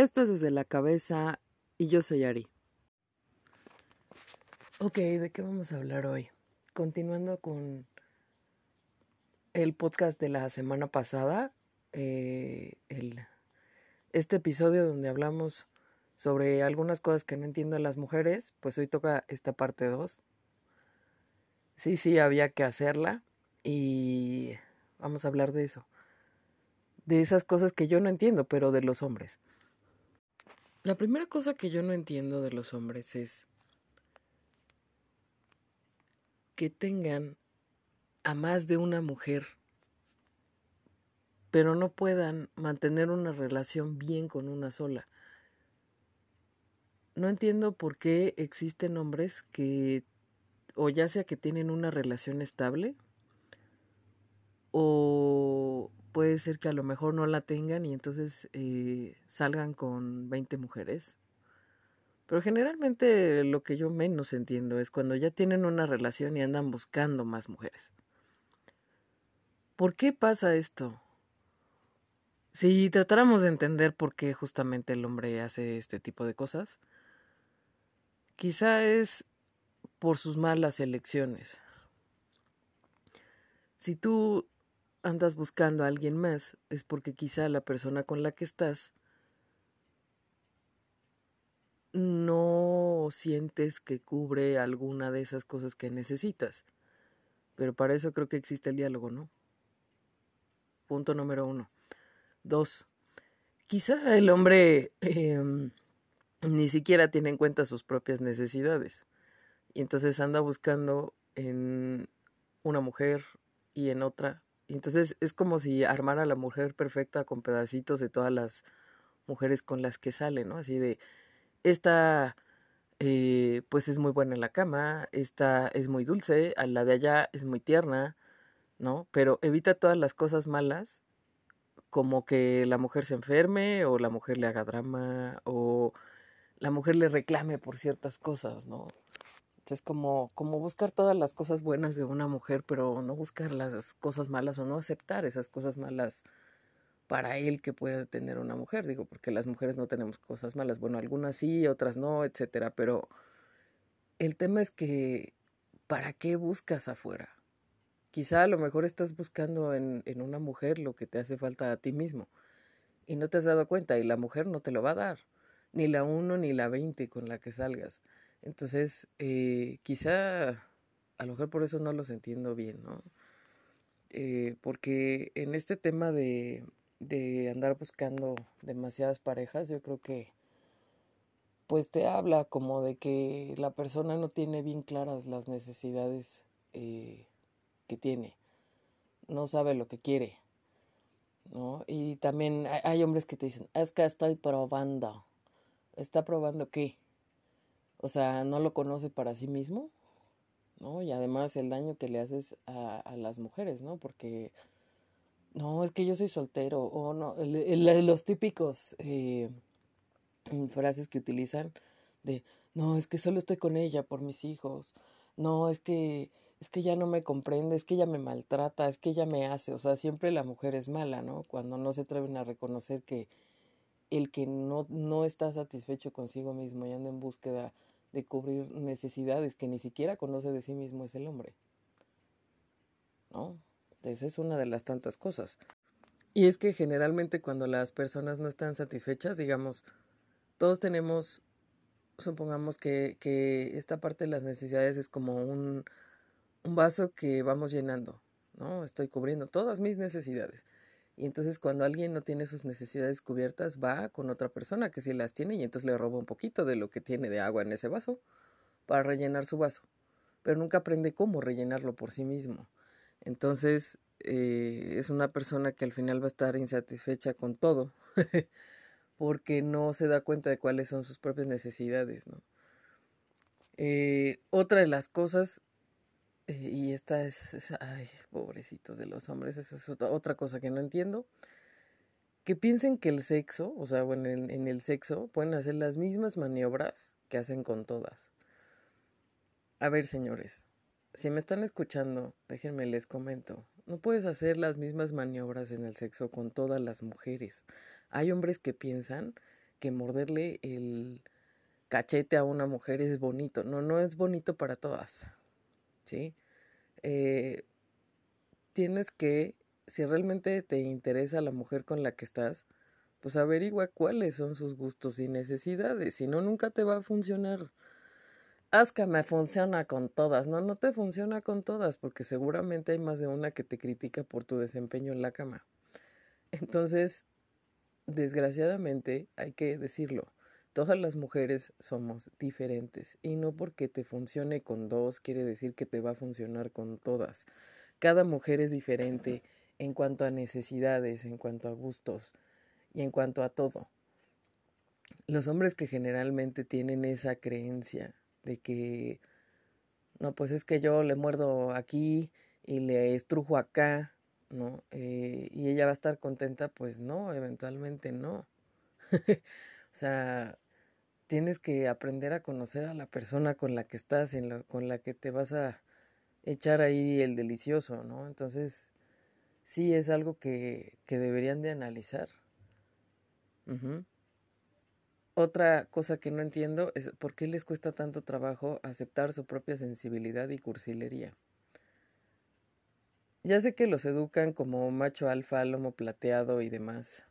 Esto es desde la cabeza y yo soy Ari. Ok, ¿de qué vamos a hablar hoy? Continuando con el podcast de la semana pasada, eh, este episodio donde hablamos sobre algunas cosas que no entiendo de las mujeres, pues hoy toca esta parte 2. Sí, sí, había que hacerla y vamos a hablar de eso. De esas cosas que yo no entiendo, pero de los hombres. La primera cosa que yo no entiendo de los hombres es que tengan a más de una mujer, pero no puedan mantener una relación bien con una sola. No entiendo por qué existen hombres que o ya sea que tienen una relación estable o puede ser que a lo mejor no la tengan y entonces eh, salgan con 20 mujeres. Pero generalmente lo que yo menos entiendo es cuando ya tienen una relación y andan buscando más mujeres. ¿Por qué pasa esto? Si tratáramos de entender por qué justamente el hombre hace este tipo de cosas, quizá es por sus malas elecciones. Si tú andas buscando a alguien más es porque quizá la persona con la que estás no sientes que cubre alguna de esas cosas que necesitas. Pero para eso creo que existe el diálogo, ¿no? Punto número uno. Dos, quizá el hombre em, ni siquiera tiene en cuenta sus propias necesidades. Y entonces anda buscando en una mujer y en otra y entonces es como si armara a la mujer perfecta con pedacitos de todas las mujeres con las que sale, ¿no? Así de, esta eh, pues es muy buena en la cama, esta es muy dulce, a la de allá es muy tierna, ¿no? Pero evita todas las cosas malas, como que la mujer se enferme o la mujer le haga drama o la mujer le reclame por ciertas cosas, ¿no? Es como, como buscar todas las cosas buenas de una mujer, pero no buscar las cosas malas o no aceptar esas cosas malas para él que puede tener una mujer. Digo, porque las mujeres no tenemos cosas malas. Bueno, algunas sí, otras no, etcétera. Pero el tema es que, ¿para qué buscas afuera? Quizá a lo mejor estás buscando en, en una mujer lo que te hace falta a ti mismo y no te has dado cuenta y la mujer no te lo va a dar, ni la uno ni la veinte con la que salgas. Entonces, eh, quizá a lo mejor por eso no los entiendo bien, ¿no? Eh, porque en este tema de, de andar buscando demasiadas parejas, yo creo que pues te habla como de que la persona no tiene bien claras las necesidades eh, que tiene, no sabe lo que quiere, ¿no? Y también hay, hay hombres que te dicen, es que estoy probando, ¿está probando qué? O sea, no lo conoce para sí mismo, ¿no? Y además el daño que le haces a, las mujeres, ¿no? Porque, no, es que yo soy soltero, o no, los típicos eh, frases que utilizan de, no, es que solo estoy con ella por mis hijos, no, es que, es que ya no me comprende, es que ella me maltrata, es que ella me hace, o sea, siempre la mujer es mala, ¿no? Cuando no se atreven a reconocer que el que no, no está satisfecho consigo mismo y anda en búsqueda de cubrir necesidades que ni siquiera conoce de sí mismo es el hombre. ¿No? Esa es una de las tantas cosas. Y es que generalmente cuando las personas no están satisfechas, digamos, todos tenemos, supongamos que, que esta parte de las necesidades es como un, un vaso que vamos llenando, ¿no? Estoy cubriendo todas mis necesidades. Y entonces cuando alguien no tiene sus necesidades cubiertas, va con otra persona que sí las tiene y entonces le roba un poquito de lo que tiene de agua en ese vaso para rellenar su vaso. Pero nunca aprende cómo rellenarlo por sí mismo. Entonces eh, es una persona que al final va a estar insatisfecha con todo porque no se da cuenta de cuáles son sus propias necesidades. ¿no? Eh, otra de las cosas y esta es, ay, pobrecitos de los hombres, esa es otra cosa que no entiendo. Que piensen que el sexo, o sea, bueno, en, en el sexo pueden hacer las mismas maniobras que hacen con todas. A ver, señores, si me están escuchando, déjenme les comento. No puedes hacer las mismas maniobras en el sexo con todas las mujeres. Hay hombres que piensan que morderle el cachete a una mujer es bonito. No, no es bonito para todas. ¿Sí? Eh, tienes que, si realmente te interesa la mujer con la que estás, pues averigua cuáles son sus gustos y necesidades. Si no, nunca te va a funcionar. Haz que me funciona con todas. No, no te funciona con todas, porque seguramente hay más de una que te critica por tu desempeño en la cama. Entonces, desgraciadamente, hay que decirlo. Todas las mujeres somos diferentes y no porque te funcione con dos quiere decir que te va a funcionar con todas. Cada mujer es diferente en cuanto a necesidades, en cuanto a gustos y en cuanto a todo. Los hombres que generalmente tienen esa creencia de que, no, pues es que yo le muerdo aquí y le estrujo acá, ¿no? Eh, y ella va a estar contenta, pues no, eventualmente no. o sea, tienes que aprender a conocer a la persona con la que estás, con la que te vas a echar ahí el delicioso, ¿no? Entonces, sí es algo que, que deberían de analizar. Otra cosa que no entiendo es por qué les cuesta tanto trabajo aceptar su propia sensibilidad y cursilería. Ya sé que los educan como macho alfa, lomo plateado y demás,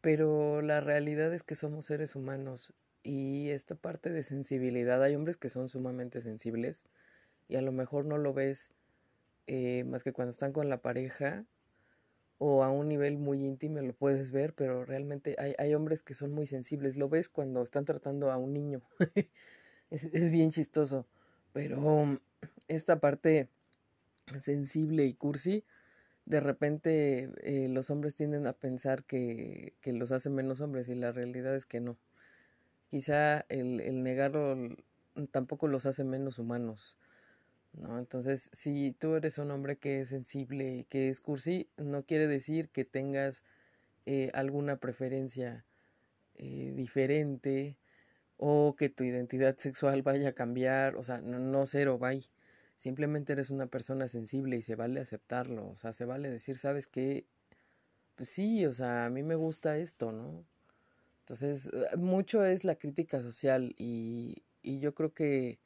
pero la realidad es que somos seres humanos y esta parte de sensibilidad, hay hombres que son sumamente sensibles y a lo mejor no lo ves eh, más que cuando están con la pareja o a un nivel muy íntimo lo puedes ver, pero realmente hay, hay hombres que son muy sensibles. Lo ves cuando están tratando a un niño. es, es, bien chistoso. Pero esta parte sensible y cursi, de repente eh, los hombres tienden a pensar que, que, los hace menos hombres y la realidad es que no. Quizá el, negarlo tampoco los hace menos humanos. ¿no? Entonces, si tú eres un hombre que es sensible, que es cursi, no quiere decir que tengas eh, alguna preferencia eh, diferente o que tu identidad sexual vaya a cambiar, o sea, no, no cero, bye. Simplemente eres una persona sensible y se vale aceptarlo, o sea, se vale decir, ¿sabes qué? Pues sí, o sea, a mí me gusta esto, ¿no? Entonces, eh, mucho es la crítica social y, y yo creo que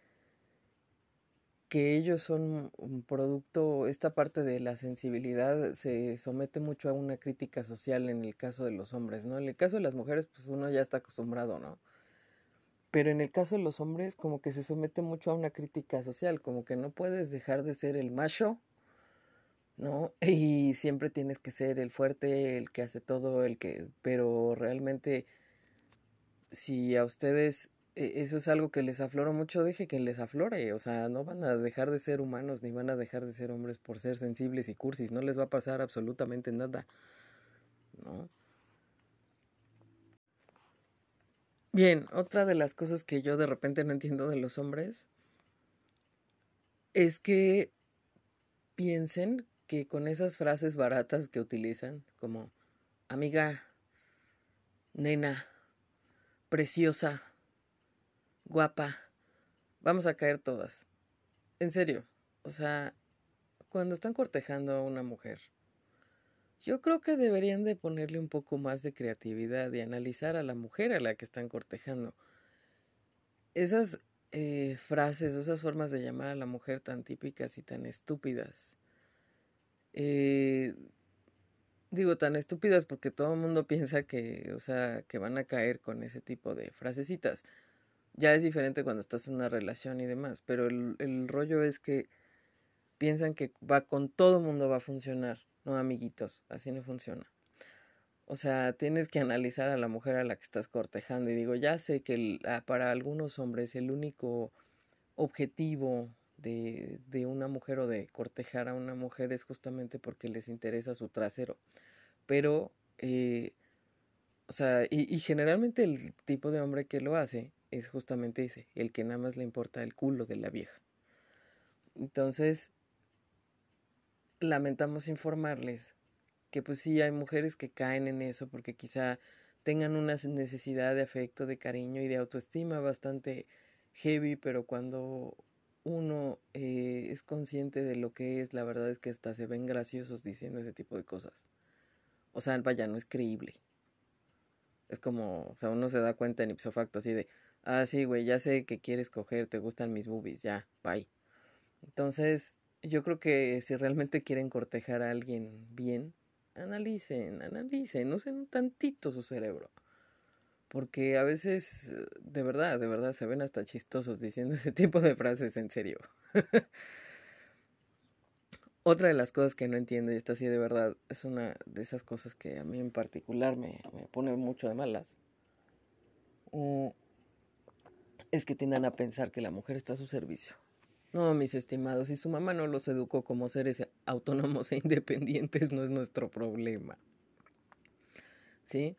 que ellos son un producto, esta parte de la sensibilidad se somete mucho a una crítica social en el caso de los hombres, ¿no? En el caso de las mujeres, pues uno ya está acostumbrado, ¿no? Pero en el caso de los hombres, como que se somete mucho a una crítica social, como que no puedes dejar de ser el macho, ¿no? Y siempre tienes que ser el fuerte, el que hace todo, el que... Pero realmente, si a ustedes e-, eso es algo que les aflora mucho, deje que les aflore, o sea, no van a dejar de ser humanos ni van a dejar de ser hombres por ser sensibles y cursis, no les va a pasar absolutamente nada, ¿no? Bien, otra de las cosas que yo de repente no entiendo de los hombres es que piensen que con esas frases baratas que utilizan, como amiga, nena, preciosa, guapa, vamos a caer todas. En serio, o sea, cuando están cortejando a una mujer, yo creo que deberían de ponerle un poco más de creatividad y analizar a la mujer a la que están cortejando. Esas eh, frases o esas formas de llamar a la mujer tan típicas y tan estúpidas. Eh, digo tan estúpidas porque todo el mundo piensa que, o sea, que van a caer con ese tipo de frasecitas. Ya es diferente cuando estás en una relación y demás, pero el, el rollo es que piensan que va con todo mundo va a funcionar, no amiguitos, así no funciona. O sea, tienes que analizar a la mujer a la que estás cortejando y digo, ya sé que ah, para algunos hombres el único objetivo de, de, una mujer o de cortejar a una mujer es justamente porque les interesa su trasero. Pero, eh, o sea, y, y, generalmente el tipo de hombre que lo hace es justamente ese, el que nada más le importa el culo de la vieja. Entonces, lamentamos informarles que pues sí hay mujeres que caen en eso porque quizá tengan una necesidad de afecto, de cariño y de autoestima bastante heavy, pero cuando uno eh, es consciente de lo que es, la verdad es que hasta se ven graciosos diciendo ese tipo de cosas. O sea, vaya, no es creíble Es como, o sea, uno se da cuenta en ipso facto así de, ah, sí, güey, ya sé que quieres coger, te gustan mis boobies, ya, bye. Entonces, yo creo que si realmente quieren cortejar a alguien bien, analicen, analicen, usen tantito su cerebro. Porque a veces, de verdad, de verdad, se ven hasta chistosos diciendo ese tipo de frases en serio. Otra de las cosas que no entiendo, y esta sí de verdad es una de esas cosas que a mí en particular me, me pone mucho de malas, mm, es que tiendan a pensar que la mujer está a su servicio. No, mis estimados, si su mamá no los educó como seres autónomos e independientes, no es nuestro problema. ¿Sí?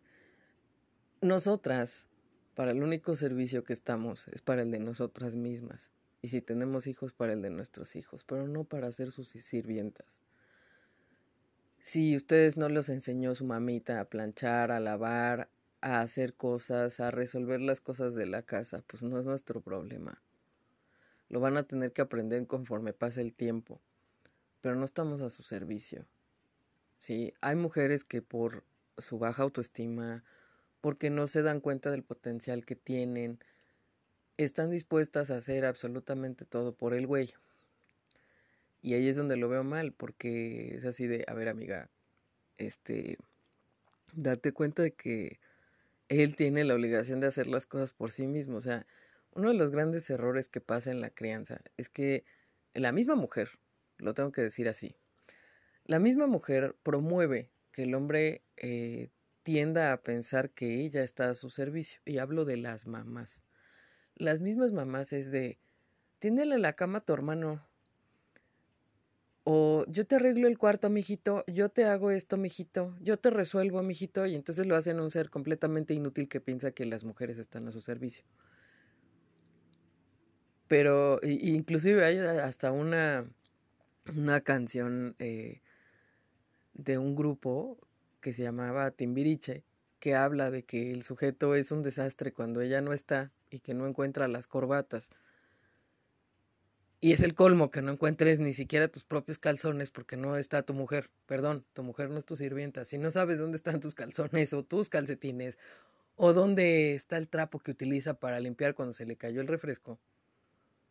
Nosotras, para el único servicio que estamos, es para el de nosotras mismas. Y si tenemos hijos, para el de nuestros hijos, pero no para ser sus sirvientas. Si ustedes no los enseñó su mamita a planchar, a lavar, a hacer cosas, a resolver las cosas de la casa, pues no es nuestro problema. Lo van a tener que aprender conforme pase el tiempo, pero no estamos a su servicio. ¿sí? Hay mujeres que por su baja autoestima, porque no se dan cuenta del potencial que tienen, están dispuestas a hacer absolutamente todo por el güey. Y ahí es donde lo veo mal, porque es así de, a ver amiga, este, date cuenta de que él tiene la obligación de hacer las cosas por sí mismo, o sea, uno de los grandes errores que pasa en la crianza es que la misma mujer, lo tengo que decir así, la misma mujer promueve que el hombre eh, tienda a pensar que ella está a su servicio. Y hablo de las mamás. Las mismas mamás es de, tiéndele la cama a tu hermano. O yo te arreglo el cuarto, mijito, yo te hago esto, mijito, yo te resuelvo, mijito, y entonces lo hacen un ser completamente inútil que piensa que las mujeres están a su servicio. Pero inclusive hay hasta una, una canción eh, de un grupo que se llamaba Timbiriche, que habla de que el sujeto es un desastre cuando ella no está y que no encuentra las corbatas. Y es el colmo que no encuentres ni siquiera tus propios calzones porque no está tu mujer. Perdón, tu mujer no es tu sirvienta. Si no sabes dónde están tus calzones o tus calcetines o dónde está el trapo que utiliza para limpiar cuando se le cayó el refresco,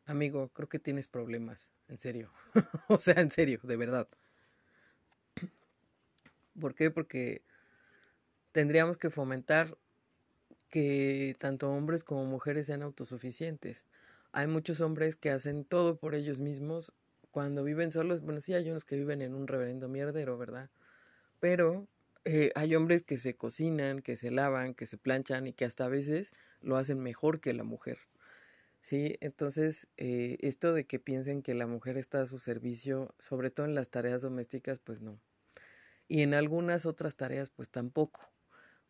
amigo, creo que tienes problemas, en serio. o sea, en serio, de verdad. ¿Por qué? Porque tendríamos que fomentar que tanto hombres como mujeres sean autosuficientes. Hay muchos hombres que hacen todo por ellos mismos cuando viven solos. Bueno, sí hay unos que viven en un reverendo mierdero, ¿verdad? Pero eh, hay hombres que se cocinan, que se lavan, que se planchan y que hasta a veces lo hacen mejor que la mujer. Sí, entonces eh, esto de que piensen que la mujer está a su servicio, sobre todo en las tareas domésticas, pues no. Y en algunas otras tareas, pues tampoco.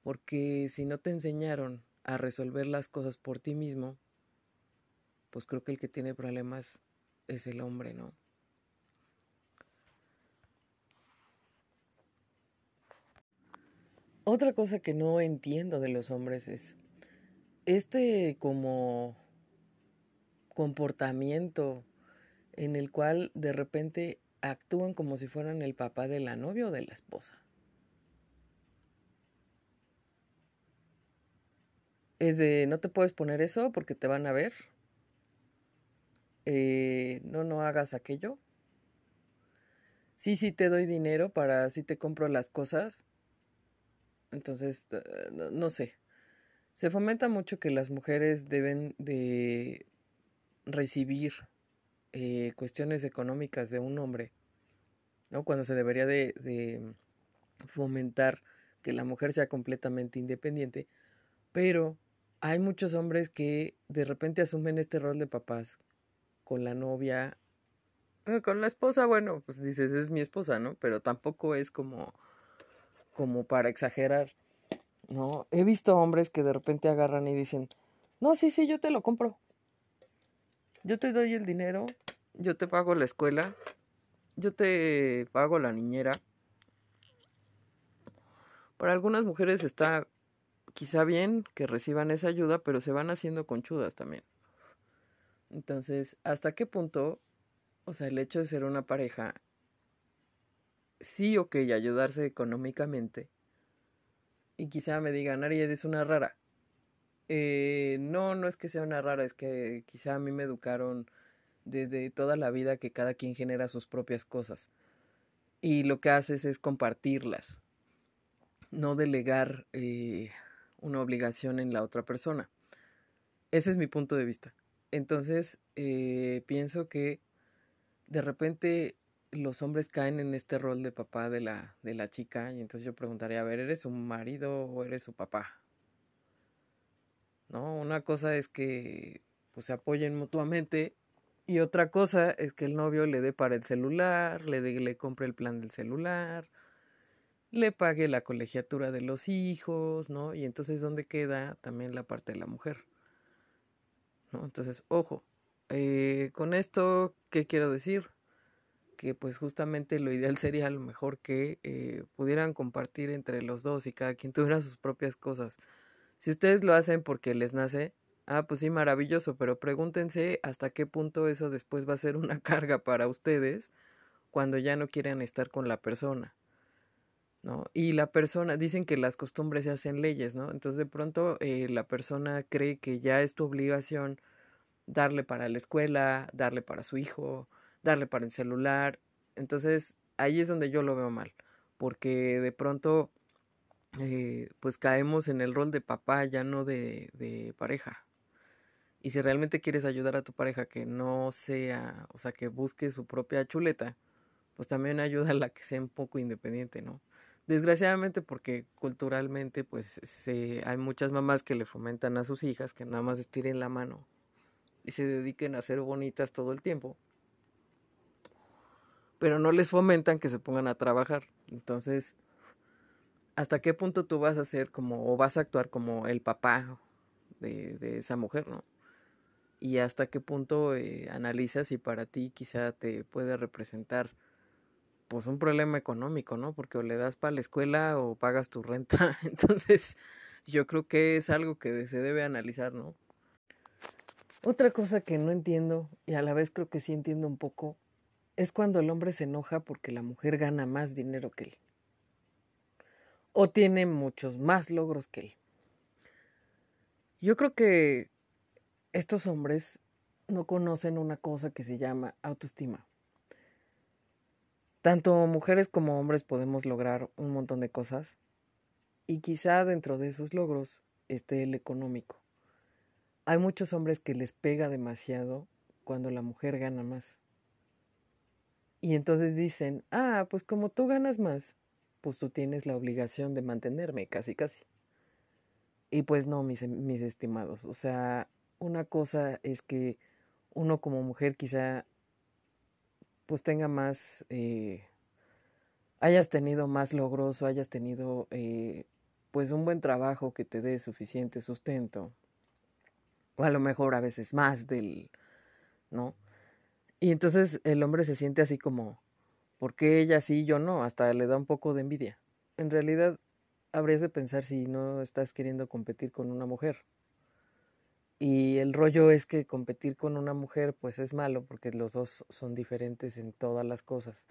Porque si no te enseñaron a resolver las cosas por ti mismo, pues creo que el que tiene problemas es el hombre, ¿no? Otra cosa que no entiendo de los hombres es este como comportamiento en el cual de repente actúan como si fueran el papá de la novia o de la esposa. Es de, no te puedes poner eso porque te van a ver. Eh, no, no hagas aquello. Sí, sí te doy dinero para, si te compro las cosas. Entonces, eh, no sé. Se fomenta mucho que las mujeres deben de recibir eh, cuestiones económicas de un hombre, ¿no? Cuando se debería de, de fomentar que la mujer sea completamente independiente, pero hay muchos hombres que de repente asumen este rol de papás con la novia, eh, con la esposa, bueno, pues dices, es mi esposa, ¿no? Pero tampoco es como, como para exagerar, ¿no? He visto hombres que de repente agarran y dicen, no, sí, sí, yo te lo compro, yo te doy el dinero, yo te pago la escuela, yo te pago la niñera. Para algunas mujeres está quizá bien que reciban esa ayuda, pero se van haciendo conchudas también. Entonces, ¿hasta qué punto, o sea, el hecho de ser una pareja, sí, ok, ayudarse económicamente, y quizá me digan, Ari, eres una rara. Eh, no, no es que sea una rara, es que quizá a mí me educaron desde toda la vida que cada quien genera sus propias cosas. Y lo que haces es compartirlas, no delegar eh, una obligación en la otra persona. Ese es mi punto de vista. Entonces, eh, pienso que de repente los hombres caen en este rol de papá de la, de la chica y entonces yo preguntaría, a ver, ¿eres su marido o eres su papá? ¿No? Una cosa es que pues, se apoyen mutuamente y otra cosa es que el novio le dé para el celular, le, le compre el plan del celular, le pague la colegiatura de los hijos, ¿no? Y entonces, ¿dónde queda también la parte de la mujer? ¿No? Entonces, ojo, eh, con esto, ¿qué quiero decir? Que pues justamente lo ideal sería a lo mejor que eh, pudieran compartir entre los dos y cada quien tuviera sus propias cosas. Si ustedes lo hacen porque les nace, ah, pues sí, maravilloso, pero pregúntense hasta qué punto eso después va a ser una carga para ustedes cuando ya no quieran estar con la persona. ¿no? Y la persona, dicen que las costumbres se hacen leyes, ¿no? Entonces de pronto eh, la persona cree que ya es tu obligación darle para la escuela, darle para su hijo, darle para el celular. Entonces ahí es donde yo lo veo mal, porque de pronto eh, pues caemos en el rol de papá, ya no de, de pareja. Y si realmente quieres ayudar a tu pareja que no sea, o sea, que busque su propia chuleta, pues también ayuda a la que sea un poco independiente, ¿no? Desgraciadamente porque culturalmente pues se, hay muchas mamás que le fomentan a sus hijas que nada más estiren la mano y se dediquen a ser bonitas todo el tiempo. Pero no les fomentan que se pongan a trabajar. Entonces, ¿hasta qué punto tú vas a ser como o vas a actuar como el papá de, esa mujer, no? Y hasta qué punto eh, analizas si para ti quizá te puede representar pues un problema económico, ¿no? Porque o le das para la escuela o pagas tu renta. Entonces, yo creo que es algo que se debe analizar, ¿no? Otra cosa que no entiendo, y a la vez creo que sí entiendo un poco, es cuando el hombre se enoja porque la mujer gana más dinero que él. O tiene muchos más logros que él. Yo creo que estos hombres no conocen una cosa que se llama autoestima. Tanto mujeres como hombres podemos lograr un montón de cosas y quizá dentro de esos logros esté el económico. Hay muchos hombres que les pega demasiado cuando la mujer gana más. Y entonces dicen, ah, pues como tú ganas más, pues tú tienes la obligación de mantenerme, casi, casi. Y pues no, mis, mis estimados. O sea, una cosa es que uno como mujer quizá pues tenga más, eh, hayas tenido más logros o hayas tenido eh, pues un buen trabajo que te dé suficiente sustento. O a lo mejor a veces más del, ¿no? Y entonces el hombre se siente así como, ¿por qué ella sí y yo no? Hasta le da un poco de envidia. En realidad, habrías de pensar si no estás queriendo competir con una mujer. Y el rollo es que competir con una mujer pues es malo porque los dos son diferentes en todas las cosas.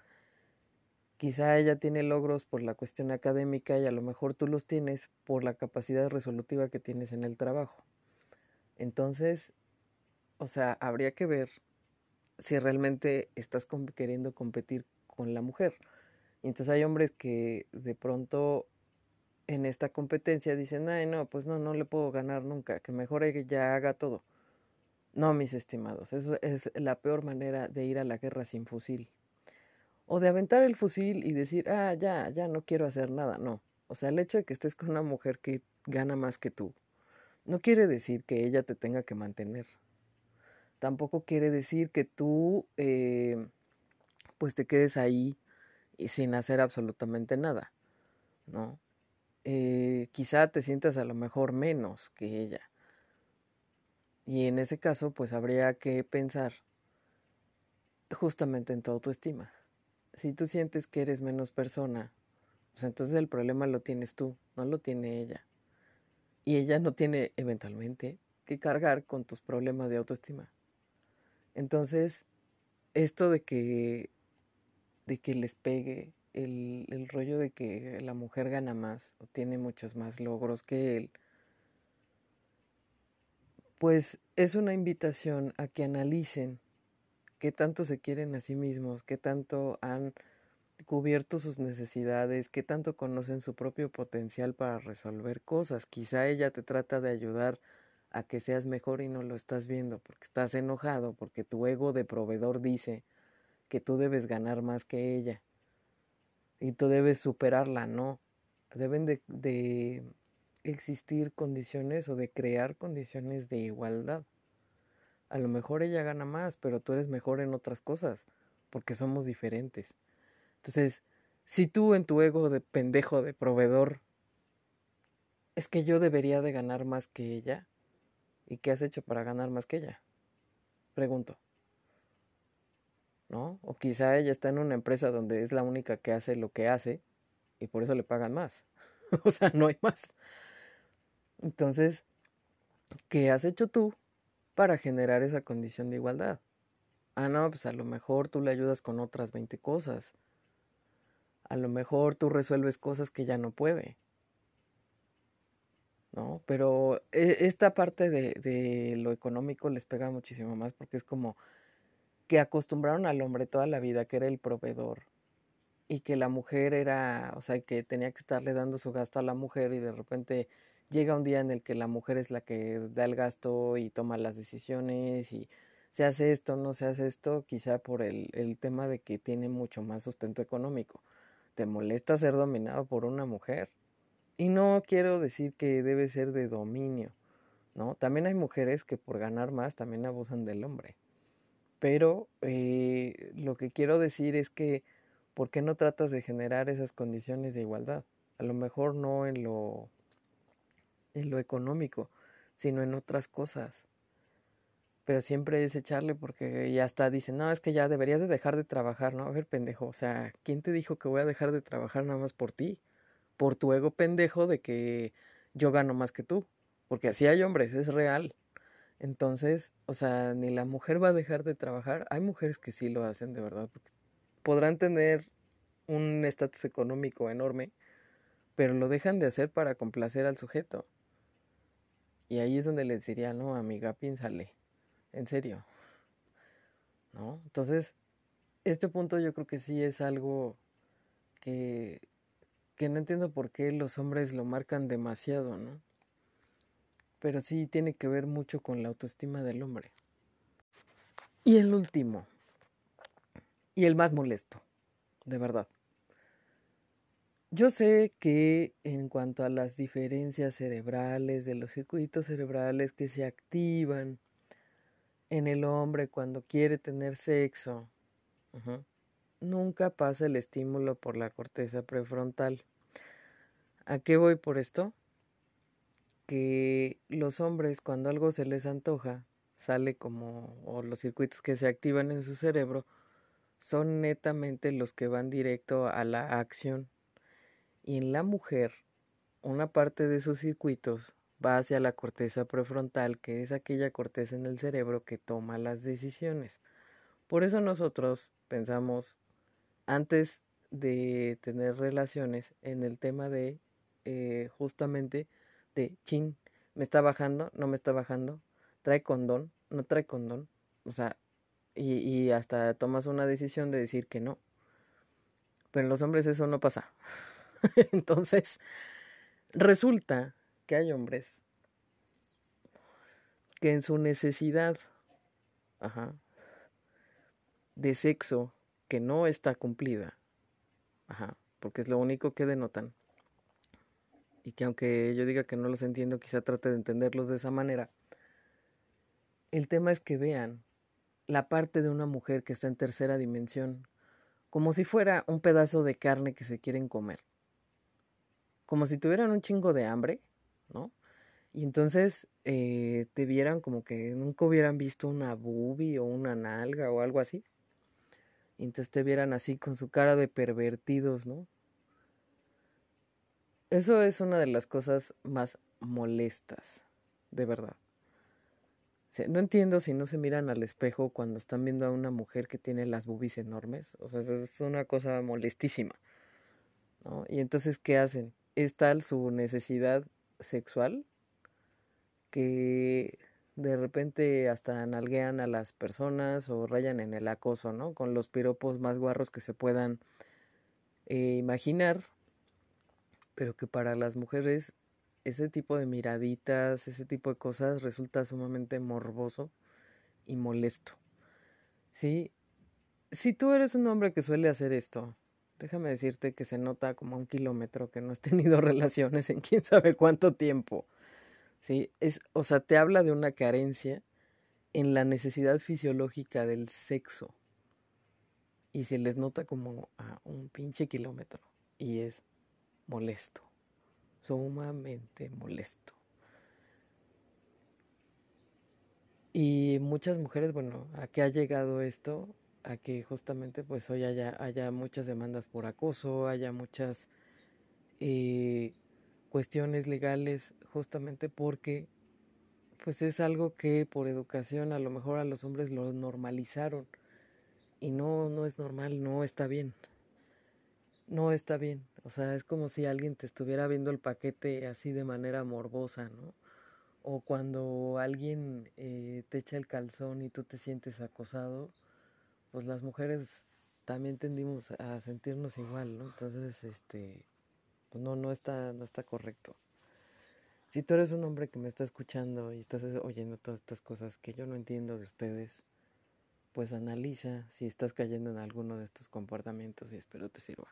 Quizá ella tiene logros por la cuestión académica y a lo mejor tú los tienes por la capacidad resolutiva que tienes en el trabajo. Entonces, o sea, habría que ver si realmente estás queriendo competir con la mujer. Y entonces hay hombres que de pronto en esta competencia dicen, ay, no, pues no, no le puedo ganar nunca, que mejor ya haga todo. No, mis estimados, eso es la peor manera de ir a la guerra sin fusil. O de aventar el fusil y decir, ah, ya, ya no quiero hacer nada, no. O sea, el hecho de que estés con una mujer que gana más que tú, no quiere decir que ella te tenga que mantener. Tampoco quiere decir que tú, eh, pues te quedes ahí y sin hacer absolutamente nada, ¿no? eh, quizá te sientas a lo mejor menos que ella. Y en ese caso, pues habría que pensar justamente en tu autoestima. Si tú sientes que eres menos persona, pues entonces el problema lo tienes tú, no lo tiene ella. Y ella no tiene eventualmente que cargar con tus problemas de autoestima. Entonces, esto de que de que les pegue el, el rollo de que la mujer gana más o tiene muchos más logros que él, pues es una invitación a que analicen qué tanto se quieren a sí mismos, qué tanto han cubierto sus necesidades, qué tanto conocen su propio potencial para resolver cosas. Quizá ella te trata de ayudar a que seas mejor y no lo estás viendo porque estás enojado, porque tu ego de proveedor dice que tú debes ganar más que ella y tú debes superarla, no. Deben de, existir condiciones o de crear condiciones de igualdad. A lo mejor ella gana más, pero tú eres mejor en otras cosas, porque somos diferentes. Entonces, si tú en tu ego de pendejo de proveedor es que yo debería de ganar más que ella, ¿y qué has hecho para ganar más que ella? Pregunto. ¿No? O quizá ella está en una empresa donde es la única que hace lo que hace y por eso le pagan más. o sea, no hay más. Entonces, ¿qué has hecho tú para generar esa condición de igualdad? Ah, no, pues a lo mejor tú le ayudas con otras 20 cosas. A lo mejor tú resuelves cosas que ya no puede. ¿No? Pero e, esta parte de, de lo económico les pega muchísimo más porque es como que acostumbraron al hombre toda la vida que era el proveedor y que la mujer era, o sea, que tenía que estarle dando su gasto a la mujer y de repente llega un día en el que la mujer es la que da el gasto y toma las decisiones y se hace esto, no se hace esto, quizá por el, el tema de que tiene mucho más sustento económico. Te molesta ser dominado por una mujer. Y no quiero decir que debe ser de dominio, ¿no? También hay mujeres que por ganar más también abusan del hombre. Pero eh, lo que quiero decir es que, ¿por qué no tratas de generar esas condiciones de igualdad? A lo mejor no en lo en lo económico, sino en otras cosas. Pero siempre es echarle porque ya está, dicen, no, es que ya deberías de dejar de trabajar, ¿no? A ver, pendejo, o sea, ¿quién te dijo que voy a dejar de trabajar nada más por ti? Por tu ego pendejo de que yo gano más que tú. Porque así hay hombres, es real. Entonces, o sea, ni la mujer va a dejar de trabajar. Hay mujeres que sí lo hacen de verdad, porque podrán tener un estatus económico enorme, pero lo dejan de hacer para complacer al sujeto. Y ahí es donde le diría, no, amiga, piénsale, en serio. ¿No? Entonces, este punto yo creo que sí es algo que, que no entiendo por qué los hombres lo marcan demasiado, ¿no? Pero sí tiene que ver mucho con la autoestima del hombre. Y el último, y el más molesto, de verdad. Yo sé que en cuanto a las diferencias cerebrales, de los circuitos cerebrales que se activan en el hombre cuando quiere tener sexo, nunca pasa el estímulo por la corteza prefrontal. ¿A qué voy por esto? Que los hombres cuando algo se les antoja, sale como, o los circuitos que se activan en su cerebro, son netamente los que van directo a la acción y en la mujer una parte de sus circuitos va hacia la corteza prefrontal, que es aquella corteza en el cerebro que toma las decisiones. Por eso nosotros pensamos antes de tener relaciones en el tema de eh, justamente de chin, me está bajando, no me está bajando, trae condón, no trae condón, o sea, y, y hasta tomas una decisión de decir que no. Pero en los hombres eso no pasa. Entonces, resulta que hay hombres que en su necesidad de sexo que no está cumplida, porque es lo único que denotan, y que aunque yo diga que no los entiendo, quizá trate de entenderlos de esa manera, el tema es que vean la parte de una mujer que está en tercera dimensión, como si fuera un pedazo de carne que se quieren comer como si tuvieran un chingo de hambre, ¿no? Y entonces eh, te vieran como que nunca hubieran visto una boobie o una nalga o algo así. Y entonces te vieran así con su cara de pervertidos, ¿no? Eso es una de las cosas más molestas, de verdad. no entiendo si no se miran al espejo cuando están viendo a una mujer que tiene las boobies enormes. O sea, es una cosa molestísima. ¿no? Y entonces, ¿qué hacen? Es tal su necesidad sexual que de repente hasta nalguean a las personas o rayan en el acoso, ¿no? Con los piropos más guarros que se puedan eh, imaginar, pero que para las mujeres ese tipo de miraditas, ese tipo de cosas resulta sumamente morboso y molesto. ¿Sí? Si tú eres un hombre que suele hacer esto, déjame decirte que se nota como a un kilómetro que no has tenido relaciones en quién sabe cuánto tiempo. ¿sí? Es, o sea, te habla de una carencia en la necesidad fisiológica del sexo. Y se les nota como a un pinche kilómetro. Y es molesto. Sumamente molesto. Y muchas mujeres, bueno, ¿a qué ha llegado esto? A que justamente pues hoy haya, haya muchas demandas por acoso, haya muchas eh, cuestiones legales justamente porque pues es algo que por educación a lo mejor a los hombres lo normalizaron y no no es normal, no está bien. No está bien, o sea, es como si alguien te estuviera viendo el paquete así de manera morbosa, ¿no? O cuando alguien eh, te echa el calzón y tú te sientes acosado, pues las mujeres también tendimos a sentirnos igual, ¿no? Entonces, este, pues no, no está, no está correcto. Si tú eres un hombre que me está escuchando y estás oyendo todas estas cosas que yo no entiendo de ustedes, pues analiza si estás cayendo en alguno de estos comportamientos y espero te sirva.